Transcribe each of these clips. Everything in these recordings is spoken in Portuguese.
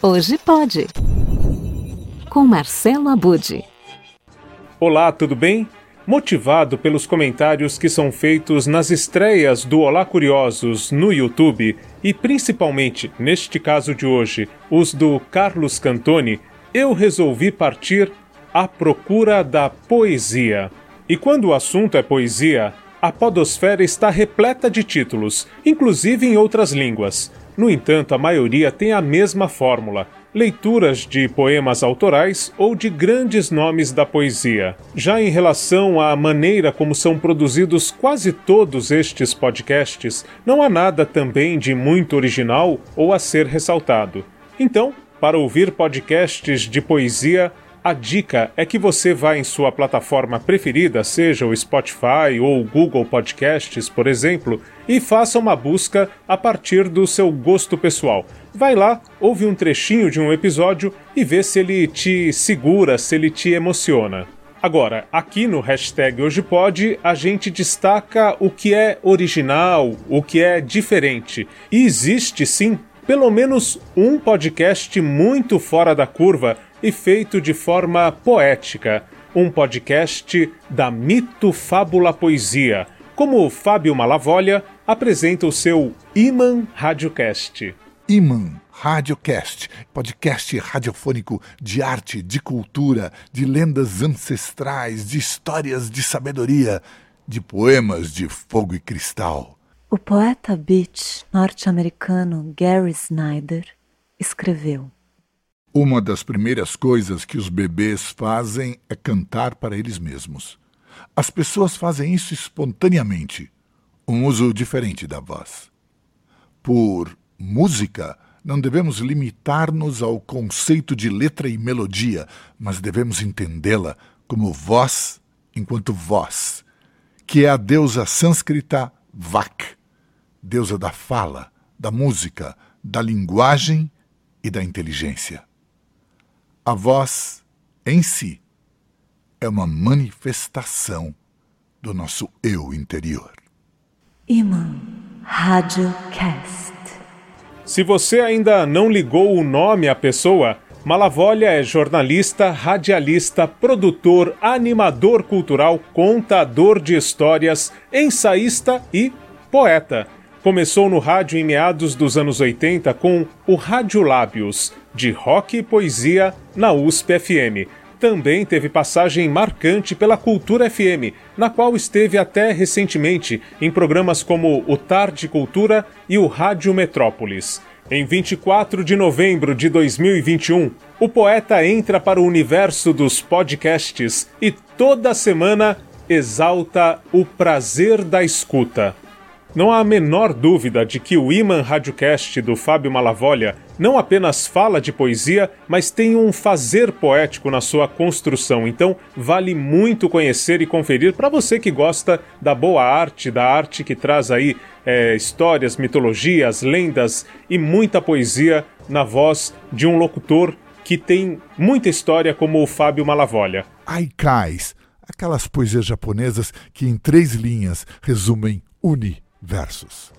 Hoje pode. Com Marcelo Abude. Olá, tudo bem? Motivado pelos comentários que são feitos nas estreias do Olá Curiosos no YouTube e principalmente, neste caso de hoje, os do Carlos Cantoni, eu resolvi partir à procura da poesia. E quando o assunto é poesia, a Podosfera está repleta de títulos, inclusive em outras línguas. No entanto, a maioria tem a mesma fórmula: leituras de poemas autorais ou de grandes nomes da poesia. Já em relação à maneira como são produzidos quase todos estes podcasts, não há nada também de muito original ou a ser ressaltado. Então, para ouvir podcasts de poesia, a dica é que você vá em sua plataforma preferida, seja o Spotify ou o Google Podcasts, por exemplo, e faça uma busca a partir do seu gosto pessoal. Vai lá, ouve um trechinho de um episódio e vê se ele te segura, se ele te emociona. Agora, aqui no hashtag Hoje Pode, a gente destaca o que é original, o que é diferente. E existe sim pelo menos um podcast muito fora da curva e feito de forma poética, um podcast da Mito Fábula Poesia, como o Fábio Malavolha apresenta o seu Iman Radiocast. Iman Radiocast, podcast radiofônico de arte, de cultura, de lendas ancestrais, de histórias de sabedoria, de poemas de fogo e cristal. O poeta beat norte-americano Gary Snyder escreveu: uma das primeiras coisas que os bebês fazem é cantar para eles mesmos. As pessoas fazem isso espontaneamente, um uso diferente da voz. Por música, não devemos limitar-nos ao conceito de letra e melodia, mas devemos entendê-la como voz enquanto voz, que é a deusa sânscrita Vak, deusa da fala, da música, da linguagem e da inteligência. A voz, em si, é uma manifestação do nosso eu interior. Iman Radiocast. Se você ainda não ligou o nome à pessoa, Malavolha é jornalista, radialista, produtor, animador cultural, contador de histórias, ensaísta e poeta. Começou no rádio em meados dos anos 80 com o Rádio Lábios, de rock e poesia na USP FM. Também teve passagem marcante pela Cultura FM, na qual esteve até recentemente em programas como o Tarde Cultura e o Rádio Metrópolis. Em 24 de novembro de 2021, o poeta entra para o universo dos podcasts e toda semana exalta o prazer da escuta. Não há a menor dúvida de que o Iman Radiocast do Fábio Malavolha não apenas fala de poesia, mas tem um fazer poético na sua construção. Então, vale muito conhecer e conferir para você que gosta da boa arte, da arte que traz aí é, histórias, mitologias, lendas e muita poesia na voz de um locutor que tem muita história como o Fábio Malavolha. Aikais, aquelas poesias japonesas que em três linhas resumem uni versos.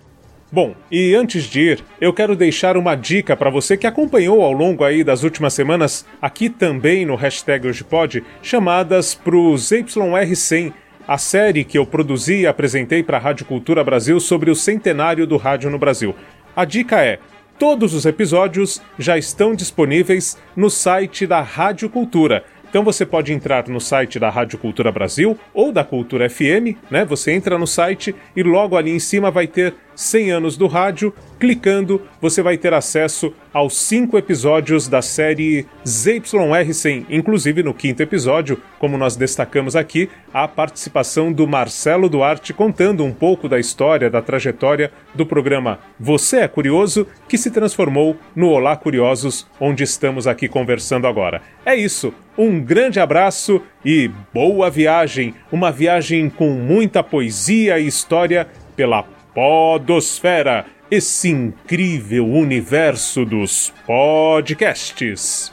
Bom, e antes de ir, eu quero deixar uma dica para você que acompanhou ao longo aí das últimas semanas, aqui também no hashtag Hoje Pode, chamadas pros YR100, a série que eu produzi e apresentei para a Rádio Cultura Brasil sobre o centenário do rádio no Brasil. A dica é: todos os episódios já estão disponíveis no site da Rádio Cultura então você pode entrar no site da Rádio Cultura Brasil ou da Cultura FM, né? Você entra no site e logo ali em cima vai ter 100 anos do rádio. Clicando, você vai ter acesso aos cinco episódios da série ZYR100, inclusive no quinto episódio, como nós destacamos aqui, a participação do Marcelo Duarte contando um pouco da história, da trajetória do programa Você é Curioso, que se transformou no Olá Curiosos, onde estamos aqui conversando agora. É isso, um grande abraço e boa viagem, uma viagem com muita poesia e história pela Podosfera esse incrível universo dos podcasts.